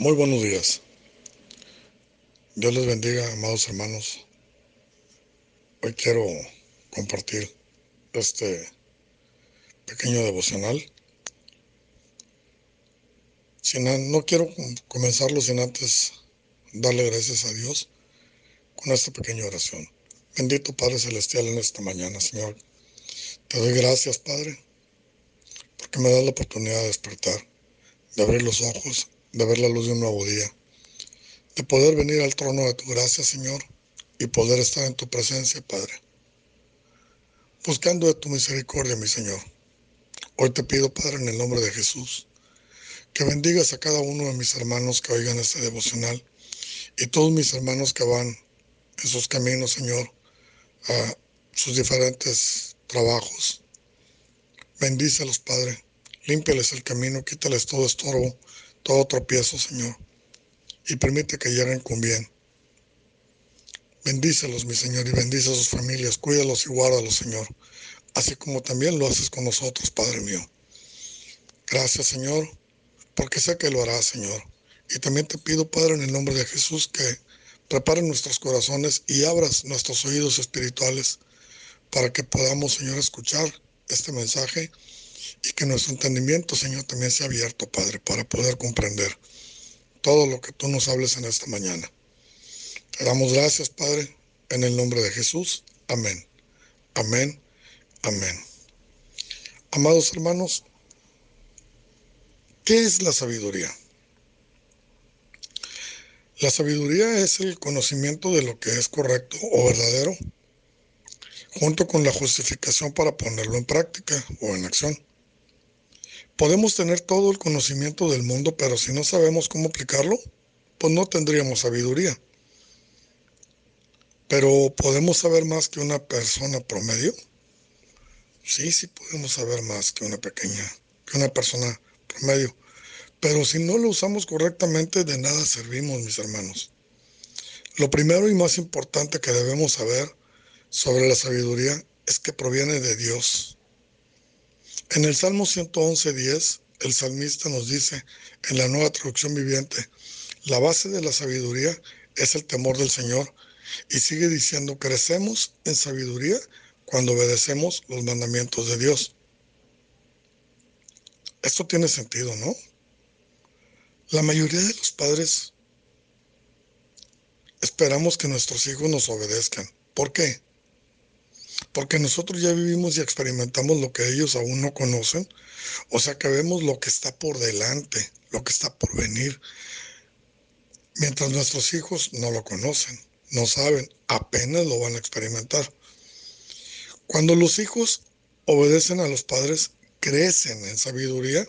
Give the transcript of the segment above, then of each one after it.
Muy buenos días. Dios les bendiga, amados hermanos. Hoy quiero compartir este pequeño devocional. No quiero comenzarlo sin antes darle gracias a Dios con esta pequeña oración. Bendito Padre Celestial en esta mañana, Señor. Te doy gracias, Padre, porque me das la oportunidad de despertar, de abrir los ojos de ver la luz de un nuevo día, de poder venir al trono de tu gracia, Señor, y poder estar en tu presencia, Padre, buscando de tu misericordia, mi Señor. Hoy te pido, Padre, en el nombre de Jesús, que bendigas a cada uno de mis hermanos que oigan este devocional y todos mis hermanos que van en sus caminos, Señor, a sus diferentes trabajos. Bendícelos, Padre. Límpiales el camino, quítales todo estorbo todo tropiezo, Señor, y permite que lleguen con bien. Bendícelos, mi Señor, y bendice a sus familias, cuídalos y guárdalos, Señor, así como también lo haces con nosotros, Padre mío. Gracias, Señor, porque sé que lo harás, Señor. Y también te pido, Padre, en el nombre de Jesús, que preparen nuestros corazones y abras nuestros oídos espirituales para que podamos, Señor, escuchar este mensaje y que nuestro entendimiento, Señor, también sea abierto, Padre, para poder comprender todo lo que tú nos hables en esta mañana. Te damos gracias, Padre, en el nombre de Jesús. Amén. Amén. Amén. Amados hermanos, ¿qué es la sabiduría? La sabiduría es el conocimiento de lo que es correcto o verdadero, junto con la justificación para ponerlo en práctica o en acción. Podemos tener todo el conocimiento del mundo, pero si no sabemos cómo aplicarlo, pues no tendríamos sabiduría. Pero ¿podemos saber más que una persona promedio? Sí, sí podemos saber más que una pequeña, que una persona promedio. Pero si no lo usamos correctamente, de nada servimos, mis hermanos. Lo primero y más importante que debemos saber sobre la sabiduría es que proviene de Dios. En el Salmo 111.10, el salmista nos dice, en la nueva traducción viviente, la base de la sabiduría es el temor del Señor. Y sigue diciendo, crecemos en sabiduría cuando obedecemos los mandamientos de Dios. Esto tiene sentido, ¿no? La mayoría de los padres esperamos que nuestros hijos nos obedezcan. ¿Por qué? Porque nosotros ya vivimos y experimentamos lo que ellos aún no conocen, o sea que vemos lo que está por delante, lo que está por venir, mientras nuestros hijos no lo conocen, no saben, apenas lo van a experimentar. Cuando los hijos obedecen a los padres, crecen en sabiduría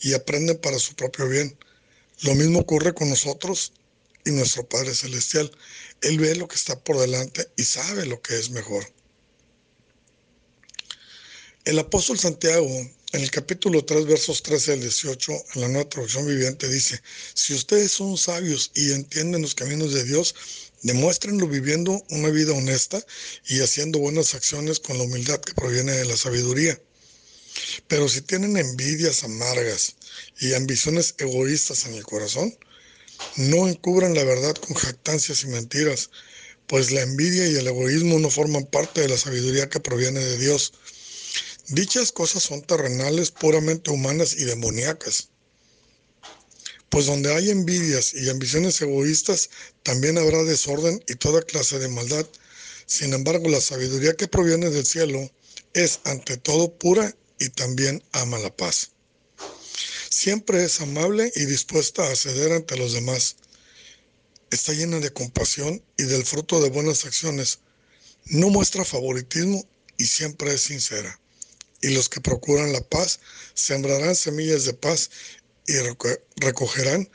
y aprenden para su propio bien. Lo mismo ocurre con nosotros y nuestro Padre Celestial. Él ve lo que está por delante y sabe lo que es mejor. El apóstol Santiago, en el capítulo 3, versos 13 al 18, en la nueva traducción viviente, dice, si ustedes son sabios y entienden los caminos de Dios, demuéstrenlo viviendo una vida honesta y haciendo buenas acciones con la humildad que proviene de la sabiduría. Pero si tienen envidias amargas y ambiciones egoístas en el corazón, no encubran la verdad con jactancias y mentiras, pues la envidia y el egoísmo no forman parte de la sabiduría que proviene de Dios Dichas cosas son terrenales, puramente humanas y demoníacas. Pues donde hay envidias y ambiciones egoístas, también habrá desorden y toda clase de maldad. Sin embargo, la sabiduría que proviene del cielo es ante todo pura y también ama la paz. Siempre es amable y dispuesta a ceder ante los demás. Está llena de compasión y del fruto de buenas acciones. No muestra favoritismo y siempre es sincera y los que procuran la paz sembrarán semillas de paz y recogerán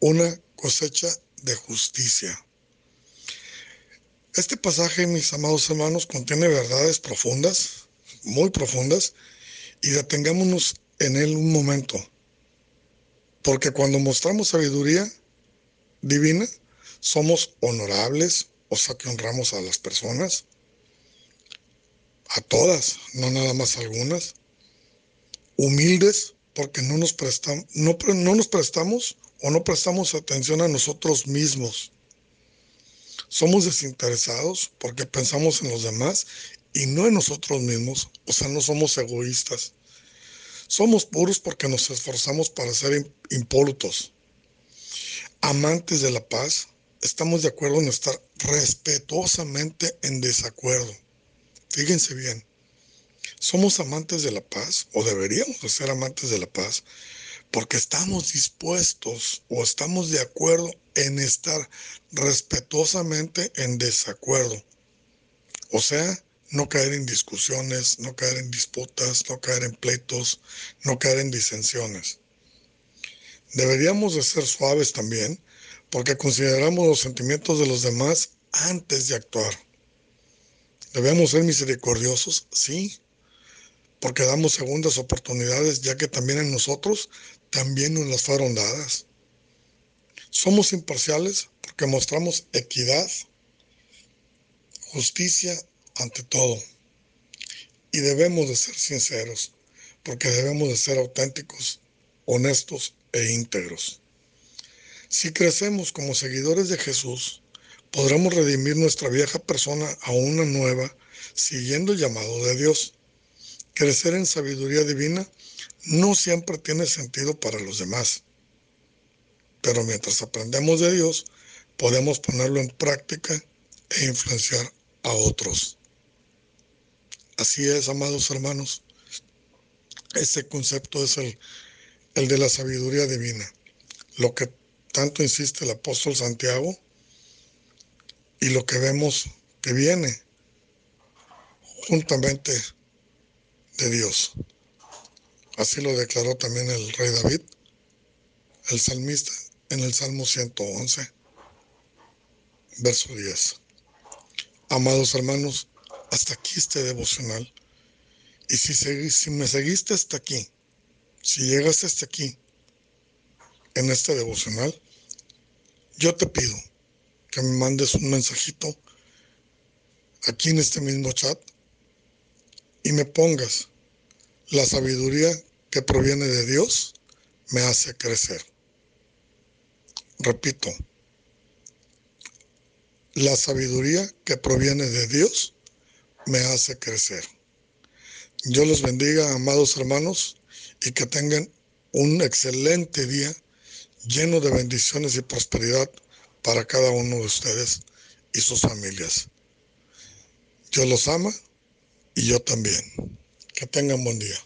una cosecha de justicia. Este pasaje, mis amados hermanos, contiene verdades profundas, muy profundas, y detengámonos en él un momento. Porque cuando mostramos sabiduría divina, somos honorables, o sea que honramos a las personas, a todas, no nada más algunas, humildes, porque no nos, prestamos, no, no nos prestamos o no prestamos atención a nosotros mismos. Somos desinteresados porque pensamos en los demás y no en nosotros mismos, o sea, no somos egoístas. Somos puros porque nos esforzamos para ser impolutos. Amantes de la paz, estamos de acuerdo en estar respetuosamente en desacuerdo. Fíjense bien, somos amantes de la paz, o deberíamos de ser amantes de la paz, porque estamos dispuestos o estamos de acuerdo en estar respetuosamente en desacuerdo. O sea, no caer en discusiones, no caer en disputas, no caer en pleitos, no caer en disensiones. Deberíamos de ser suaves también, porque consideramos los sentimientos de los demás antes de actuar. Debemos ser misericordiosos, sí, porque damos segundas oportunidades, ya que también en nosotros también nos las fueron dadas. Somos imparciales porque mostramos equidad, justicia ante todo. Y debemos de ser sinceros, porque debemos de ser auténticos, honestos e íntegros. Si crecemos como seguidores de Jesús, podremos redimir nuestra vieja persona a una nueva, siguiendo el llamado de Dios. Crecer en sabiduría divina no siempre tiene sentido para los demás, pero mientras aprendemos de Dios, podemos ponerlo en práctica e influenciar a otros. Así es, amados hermanos. Este concepto es el, el de la sabiduría divina, lo que tanto insiste el apóstol Santiago y lo que vemos que viene juntamente de Dios. Así lo declaró también el rey David, el salmista, en el Salmo 111, verso 10. Amados hermanos, hasta aquí este devocional. Y si, si me seguiste hasta aquí, si llegaste hasta aquí, en este devocional, yo te pido que me mandes un mensajito aquí en este mismo chat y me pongas la sabiduría que proviene de Dios me hace crecer. Repito, la sabiduría que proviene de Dios me hace crecer. Yo los bendiga, amados hermanos, y que tengan un excelente día lleno de bendiciones y prosperidad para cada uno de ustedes y sus familias. Dios los ama y yo también. Que tengan buen día.